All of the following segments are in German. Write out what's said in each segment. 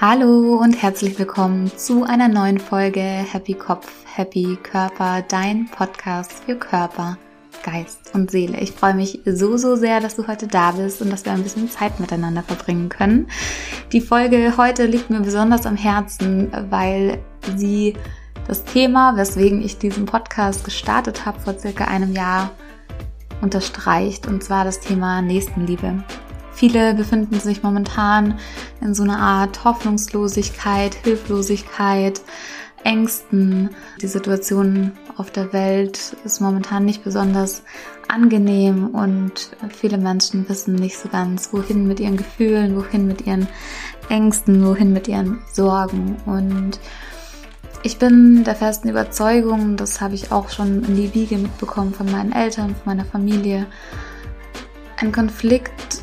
Hallo und herzlich willkommen zu einer neuen Folge Happy Kopf, Happy Körper, dein Podcast für Körper, Geist und Seele. Ich freue mich so, so sehr, dass du heute da bist und dass wir ein bisschen Zeit miteinander verbringen können. Die Folge heute liegt mir besonders am Herzen, weil sie das Thema, weswegen ich diesen Podcast gestartet habe vor circa einem Jahr, unterstreicht, und zwar das Thema Nächstenliebe. Viele befinden sich momentan in so einer Art Hoffnungslosigkeit, Hilflosigkeit, Ängsten. Die Situation auf der Welt ist momentan nicht besonders angenehm und viele Menschen wissen nicht so ganz, wohin mit ihren Gefühlen, wohin mit ihren Ängsten, wohin mit ihren Sorgen. Und ich bin der festen Überzeugung, das habe ich auch schon in die Wiege mitbekommen von meinen Eltern, von meiner Familie, ein Konflikt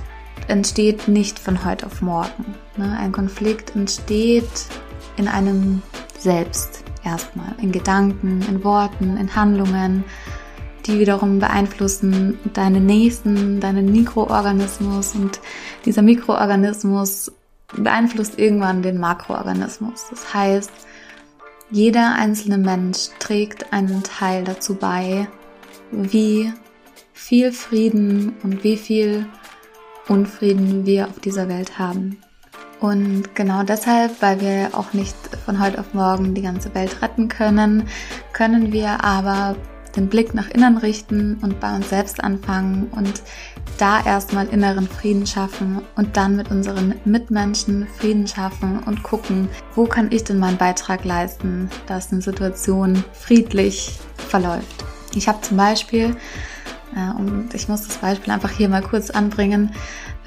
entsteht nicht von heute auf morgen. Ne? Ein Konflikt entsteht in einem selbst erstmal, in Gedanken, in Worten, in Handlungen, die wiederum beeinflussen deine Nächsten, deinen Mikroorganismus und dieser Mikroorganismus beeinflusst irgendwann den Makroorganismus. Das heißt, jeder einzelne Mensch trägt einen Teil dazu bei, wie viel Frieden und wie viel Unfrieden wir auf dieser Welt haben. Und genau deshalb, weil wir auch nicht von heute auf morgen die ganze Welt retten können, können wir aber den Blick nach innen richten und bei uns selbst anfangen und da erstmal inneren Frieden schaffen und dann mit unseren Mitmenschen Frieden schaffen und gucken, wo kann ich denn meinen Beitrag leisten, dass eine Situation friedlich verläuft. Ich habe zum Beispiel und ich muss das Beispiel einfach hier mal kurz anbringen.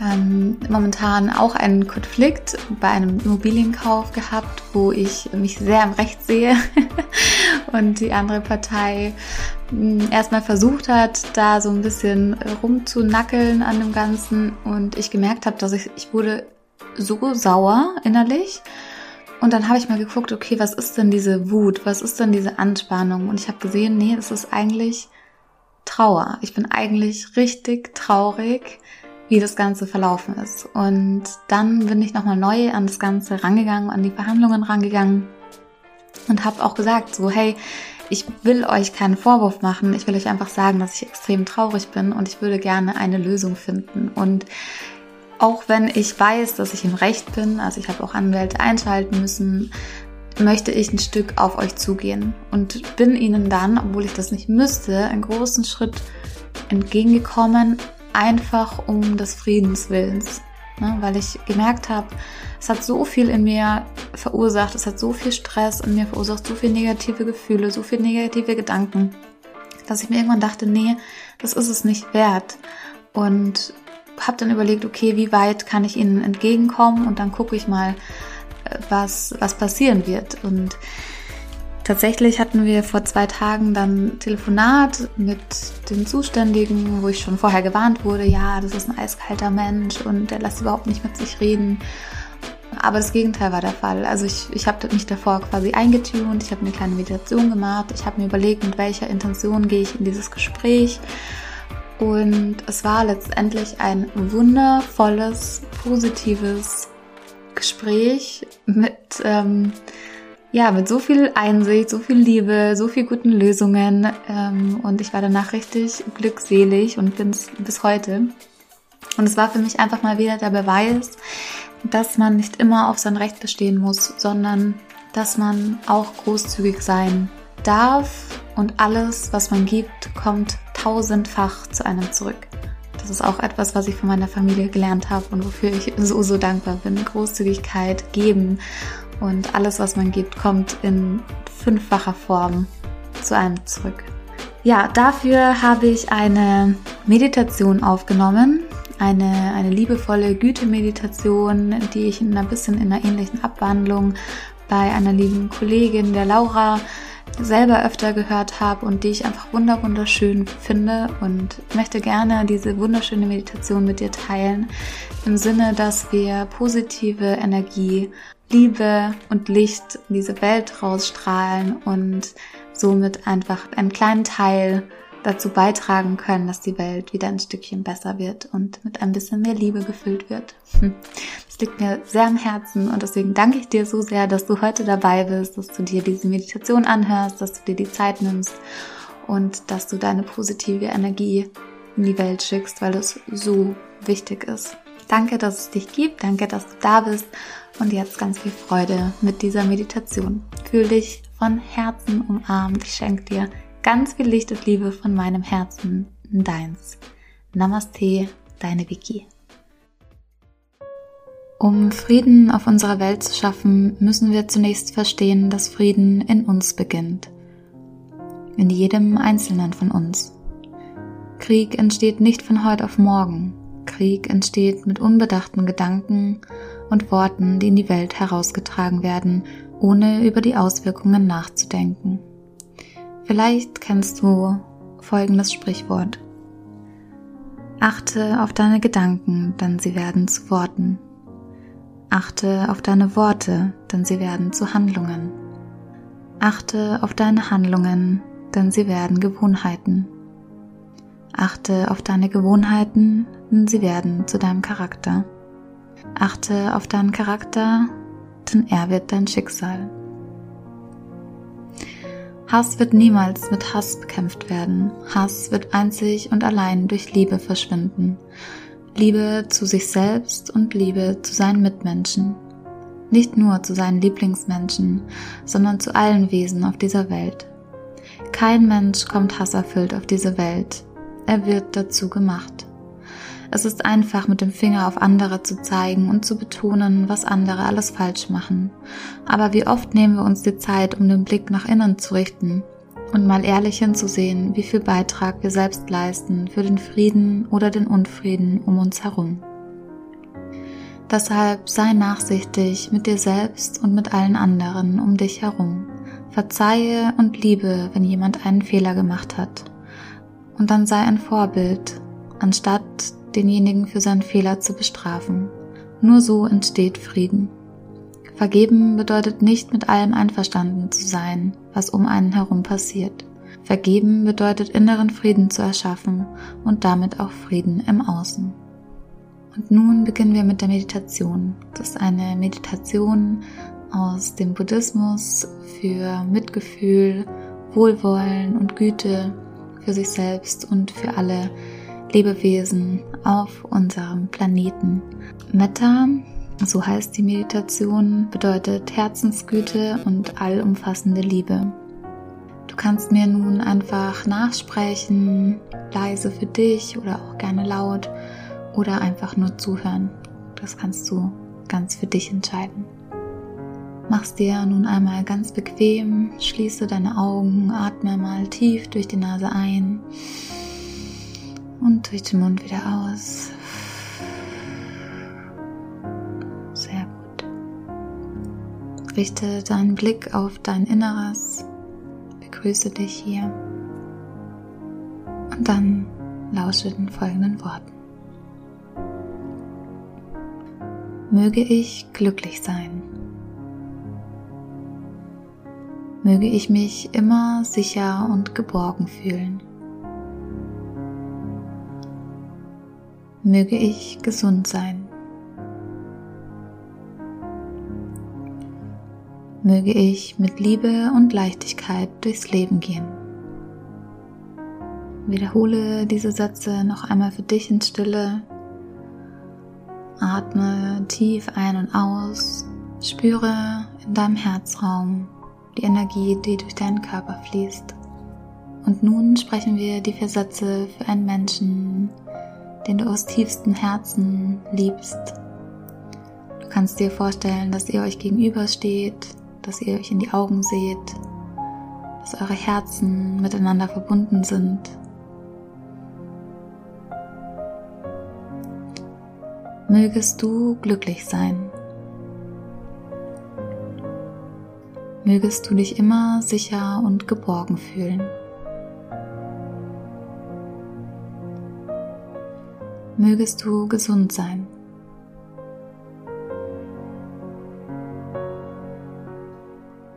Ähm, momentan auch einen Konflikt bei einem Immobilienkauf gehabt, wo ich mich sehr im Recht sehe und die andere Partei hm, erstmal versucht hat, da so ein bisschen rumzunackeln an dem Ganzen und ich gemerkt habe, dass ich, ich wurde so sauer innerlich. Und dann habe ich mal geguckt, okay, was ist denn diese Wut? Was ist denn diese Anspannung? Und ich habe gesehen, nee, es ist eigentlich Trauer. Ich bin eigentlich richtig traurig, wie das Ganze verlaufen ist. Und dann bin ich nochmal neu an das Ganze rangegangen, an die Verhandlungen rangegangen und habe auch gesagt, so hey, ich will euch keinen Vorwurf machen, ich will euch einfach sagen, dass ich extrem traurig bin und ich würde gerne eine Lösung finden. Und auch wenn ich weiß, dass ich im Recht bin, also ich habe auch Anwälte einschalten müssen, möchte ich ein Stück auf euch zugehen und bin ihnen dann, obwohl ich das nicht müsste, einen großen Schritt entgegengekommen, einfach um des Friedens willens. Ne, weil ich gemerkt habe, es hat so viel in mir verursacht, es hat so viel Stress in mir verursacht, so viel negative Gefühle, so viel negative Gedanken, dass ich mir irgendwann dachte, nee, das ist es nicht wert. Und habe dann überlegt, okay, wie weit kann ich ihnen entgegenkommen? Und dann gucke ich mal, was, was passieren wird. Und tatsächlich hatten wir vor zwei Tagen dann Telefonat mit den Zuständigen, wo ich schon vorher gewarnt wurde, ja, das ist ein eiskalter Mensch und der lässt überhaupt nicht mit sich reden. Aber das Gegenteil war der Fall. Also ich, ich habe mich davor quasi eingetunt, ich habe eine kleine Meditation gemacht, ich habe mir überlegt, mit welcher Intention gehe ich in dieses Gespräch. Und es war letztendlich ein wundervolles, positives Gespräch mit, ähm, ja, mit so viel Einsicht, so viel Liebe, so viel guten Lösungen. Ähm, und ich war danach richtig glückselig und bin es bis heute. Und es war für mich einfach mal wieder der Beweis, dass man nicht immer auf sein Recht bestehen muss, sondern dass man auch großzügig sein darf und alles, was man gibt, kommt tausendfach zu einem zurück. Das ist auch etwas, was ich von meiner Familie gelernt habe und wofür ich so, so dankbar bin. Großzügigkeit, geben und alles, was man gibt, kommt in fünffacher Form zu einem zurück. Ja, dafür habe ich eine Meditation aufgenommen, eine, eine liebevolle Güte-Meditation, die ich in ein bisschen in einer ähnlichen Abwandlung bei einer lieben Kollegin, der Laura, selber öfter gehört habe und die ich einfach wunder wunderschön finde und möchte gerne diese wunderschöne Meditation mit dir teilen im Sinne, dass wir positive Energie, Liebe und Licht in diese Welt rausstrahlen und somit einfach einen kleinen Teil dazu beitragen können, dass die Welt wieder ein Stückchen besser wird und mit ein bisschen mehr Liebe gefüllt wird. Das liegt mir sehr am Herzen und deswegen danke ich dir so sehr, dass du heute dabei bist, dass du dir diese Meditation anhörst, dass du dir die Zeit nimmst und dass du deine positive Energie in die Welt schickst, weil es so wichtig ist. Danke, dass es dich gibt. Danke, dass du da bist. Und jetzt ganz viel Freude mit dieser Meditation. Fühl dich von Herzen umarmt. Ich schenke dir ganz viel Licht und Liebe von meinem Herzen in deins. Namaste, deine Vicky. Um Frieden auf unserer Welt zu schaffen, müssen wir zunächst verstehen, dass Frieden in uns beginnt. In jedem Einzelnen von uns. Krieg entsteht nicht von heute auf morgen. Krieg entsteht mit unbedachten Gedanken und Worten, die in die Welt herausgetragen werden, ohne über die Auswirkungen nachzudenken. Vielleicht kennst du folgendes Sprichwort. Achte auf deine Gedanken, denn sie werden zu Worten. Achte auf deine Worte, denn sie werden zu Handlungen. Achte auf deine Handlungen, denn sie werden Gewohnheiten. Achte auf deine Gewohnheiten, denn sie werden zu deinem Charakter. Achte auf deinen Charakter, denn er wird dein Schicksal. Hass wird niemals mit Hass bekämpft werden. Hass wird einzig und allein durch Liebe verschwinden. Liebe zu sich selbst und Liebe zu seinen Mitmenschen. Nicht nur zu seinen Lieblingsmenschen, sondern zu allen Wesen auf dieser Welt. Kein Mensch kommt hasserfüllt auf diese Welt, er wird dazu gemacht. Es ist einfach, mit dem Finger auf andere zu zeigen und zu betonen, was andere alles falsch machen. Aber wie oft nehmen wir uns die Zeit, um den Blick nach innen zu richten und mal ehrlich hinzusehen, wie viel Beitrag wir selbst leisten für den Frieden oder den Unfrieden um uns herum. Deshalb sei nachsichtig mit dir selbst und mit allen anderen um dich herum. Verzeihe und liebe, wenn jemand einen Fehler gemacht hat und dann sei ein Vorbild, anstatt denjenigen für seinen Fehler zu bestrafen. Nur so entsteht Frieden. Vergeben bedeutet nicht mit allem einverstanden zu sein, was um einen herum passiert. Vergeben bedeutet inneren Frieden zu erschaffen und damit auch Frieden im Außen. Und nun beginnen wir mit der Meditation. Das ist eine Meditation aus dem Buddhismus für Mitgefühl, Wohlwollen und Güte für sich selbst und für alle Lebewesen auf unserem Planeten. Metta, so heißt die Meditation, bedeutet Herzensgüte und allumfassende Liebe. Du kannst mir nun einfach nachsprechen, leise für dich oder auch gerne laut oder einfach nur zuhören. Das kannst du ganz für dich entscheiden. Mach's dir nun einmal ganz bequem, schließe deine Augen, atme mal tief durch die Nase ein und durch den Mund wieder aus. Richte deinen Blick auf dein Inneres, begrüße dich hier und dann lausche den folgenden Worten. Möge ich glücklich sein. möge ich mich immer sicher und geborgen fühlen. Möge ich gesund sein. Möge ich mit Liebe und Leichtigkeit durchs Leben gehen. Wiederhole diese Sätze noch einmal für dich in Stille. Atme tief ein und aus. Spüre in deinem Herzraum die Energie, die durch deinen Körper fließt. Und nun sprechen wir die vier Sätze für einen Menschen, den du aus tiefstem Herzen liebst. Du kannst dir vorstellen, dass ihr euch gegenübersteht, dass ihr euch in die Augen seht, dass eure Herzen miteinander verbunden sind. Mögest du glücklich sein. mögest du dich immer sicher und geborgen fühlen. Mögest du gesund sein.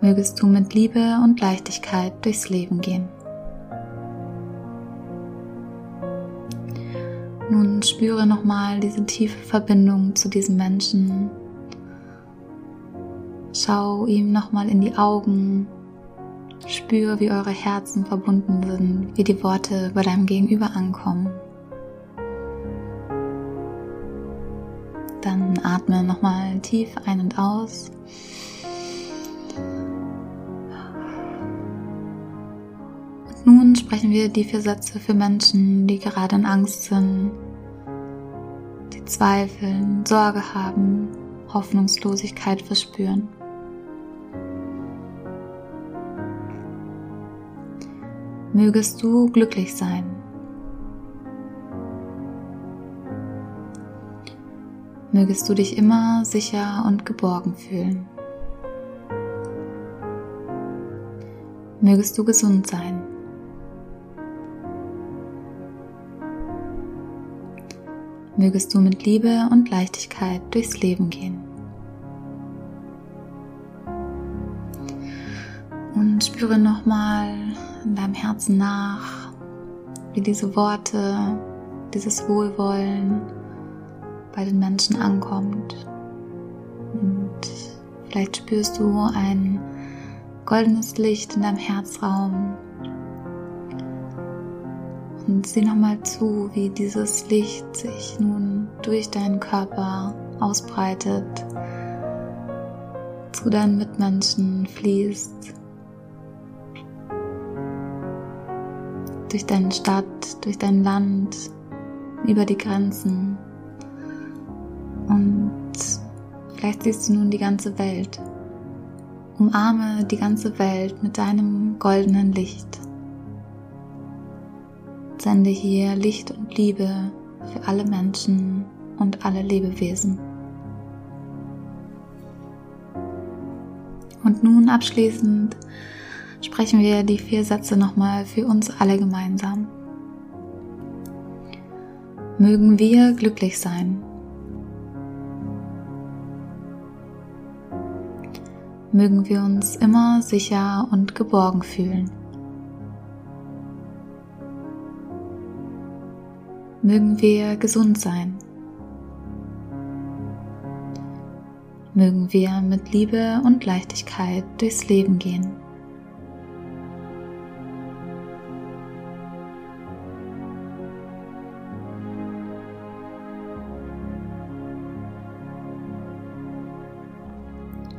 Mögest du mit Liebe und Leichtigkeit durchs Leben gehen. Nun spüre nochmal diese tiefe Verbindung zu diesem Menschen. Schau ihm nochmal in die Augen. Spüre, wie eure Herzen verbunden sind, wie die Worte bei deinem Gegenüber ankommen. Dann atme nochmal tief ein und aus. Nun sprechen wir die vier Sätze für Menschen, die gerade in Angst sind, die zweifeln, Sorge haben, Hoffnungslosigkeit verspüren. Mögest du glücklich sein. mögest du dich immer sicher und geborgen fühlen. Mögest du gesund sein. Mögest du mit Liebe und Leichtigkeit durchs Leben gehen. Und spüre nochmal in deinem Herzen nach, wie diese Worte, dieses Wohlwollen bei den Menschen ankommt. Und vielleicht spürst du ein goldenes Licht in deinem Herzraum. Und sieh nochmal zu, wie dieses Licht sich nun durch deinen Körper ausbreitet, zu deinen Mitmenschen fließt, durch deine Stadt, durch dein Land, über die Grenzen. Und vielleicht siehst du nun die ganze Welt. Umarme die ganze Welt mit deinem goldenen Licht. Sende hier Licht und Liebe für alle Menschen und alle Lebewesen. Und nun abschließend sprechen wir die vier Sätze nochmal für uns alle gemeinsam. Mögen wir glücklich sein. mögen wir uns immer sicher und geborgen fühlen. Mögen wir gesund sein. Mögen wir mit Liebe und Leichtigkeit durchs Leben gehen.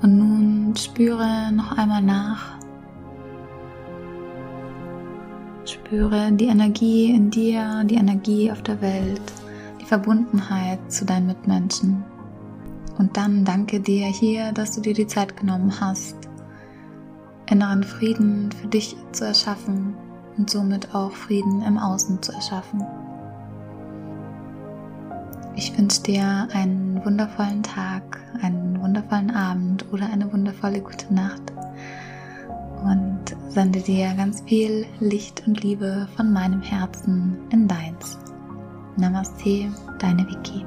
Und nun spüre noch einmal nach. Spüre die Energie in dir, die Energie auf der Welt, die Verbundenheit zu deinen Mitmenschen. Und dann danke dir hier, dass du dir die Zeit genommen hast, inneren Frieden für dich zu erschaffen und somit auch Frieden im Außen zu erschaffen. Ich wünsche dir einen wundervollen Tag, einen wundervollen Abend oder eine wundervolle gute Nacht und sende dir ganz viel Licht und Liebe von meinem Herzen in deins. Namaste, deine Vicky.